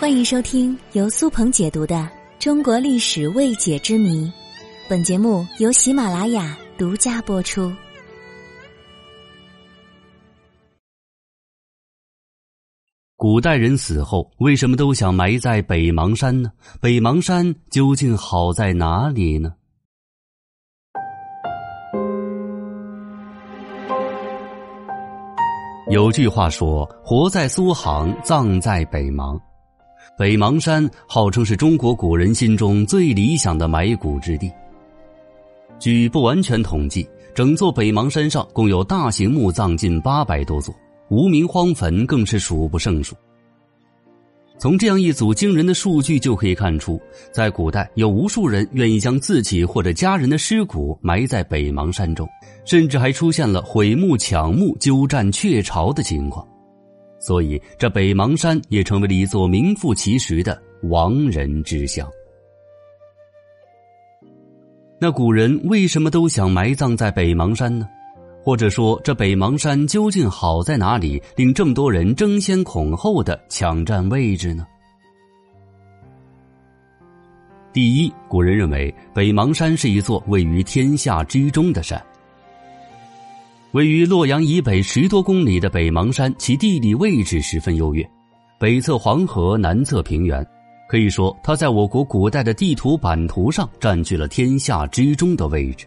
欢迎收听由苏鹏解读的《中国历史未解之谜》，本节目由喜马拉雅独家播出。古代人死后为什么都想埋在北邙山呢？北邙山究竟好在哪里呢？有句话说：“活在苏杭，葬在北邙。”北邙山号称是中国古人心中最理想的埋骨之地。据不完全统计，整座北邙山上共有大型墓葬近八百多座，无名荒坟更是数不胜数。从这样一组惊人的数据就可以看出，在古代有无数人愿意将自己或者家人的尸骨埋在北邙山中，甚至还出现了毁墓抢墓、鸠占鹊巢的情况。所以，这北邙山也成为了一座名副其实的亡人之乡。那古人为什么都想埋葬在北邙山呢？或者说，这北邙山究竟好在哪里，令这么多人争先恐后的抢占位置呢？第一，古人认为北邙山是一座位于天下之中的山。位于洛阳以北十多公里的北邙山，其地理位置十分优越，北侧黄河，南侧平原，可以说它在我国古代的地图版图上占据了天下之中的位置。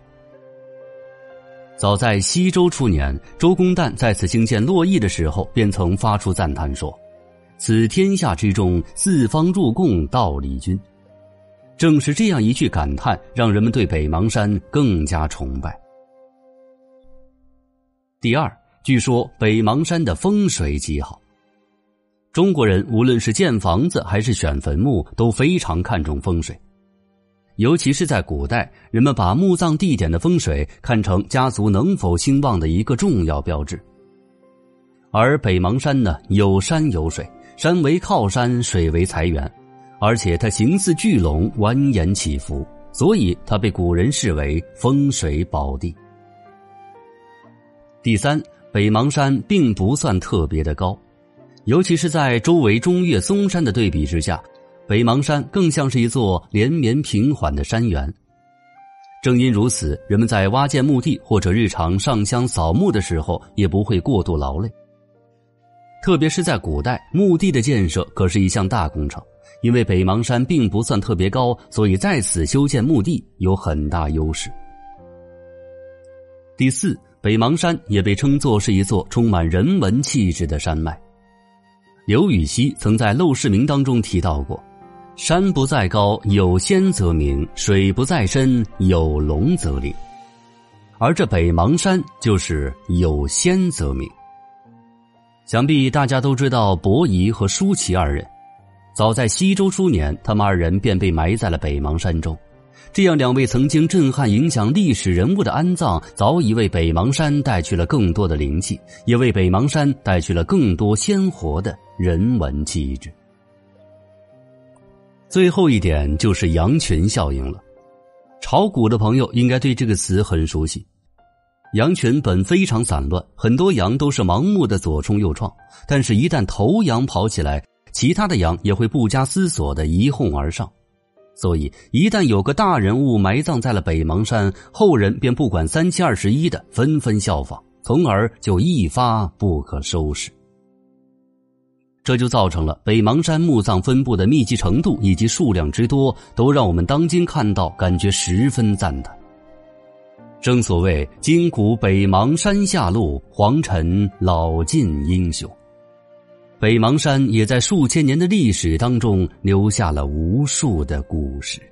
早在西周初年，周公旦在此兴建洛邑的时候，便曾发出赞叹说：“此天下之中，四方入贡，道理君。”正是这样一句感叹，让人们对北邙山更加崇拜。第二，据说北邙山的风水极好。中国人无论是建房子还是选坟墓，都非常看重风水。尤其是在古代，人们把墓葬地点的风水看成家族能否兴旺的一个重要标志。而北邙山呢，有山有水，山为靠山，水为财源，而且它形似巨龙，蜿蜒起伏，所以它被古人视为风水宝地。第三，北邙山并不算特别的高，尤其是在周围中岳嵩山的对比之下，北邙山更像是一座连绵平缓的山原。正因如此，人们在挖建墓地或者日常上香扫墓的时候，也不会过度劳累。特别是在古代，墓地的建设可是一项大工程，因为北邙山并不算特别高，所以在此修建墓地有很大优势。第四。北邙山也被称作是一座充满人文气质的山脉。刘禹锡曾在《陋室铭》当中提到过：“山不在高，有仙则名；水不在深，有龙则灵。”而这北邙山就是有仙则名。想必大家都知道伯夷和舒淇二人，早在西周初年，他们二人便被埋在了北邙山中。这样，两位曾经震撼影响历史人物的安葬，早已为北邙山带去了更多的灵气，也为北邙山带去了更多鲜活的人文气质。最后一点就是羊群效应了。炒股的朋友应该对这个词很熟悉。羊群本非常散乱，很多羊都是盲目的左冲右撞，但是，一旦头羊跑起来，其他的羊也会不加思索的一哄而上。所以，一旦有个大人物埋葬在了北邙山，后人便不管三七二十一的纷纷效仿，从而就一发不可收拾。这就造成了北邙山墓葬分布的密集程度以及数量之多，都让我们当今看到感觉十分赞叹。正所谓“今古北邙山下路，黄尘老尽英雄”。北邙山也在数千年的历史当中留下了无数的故事。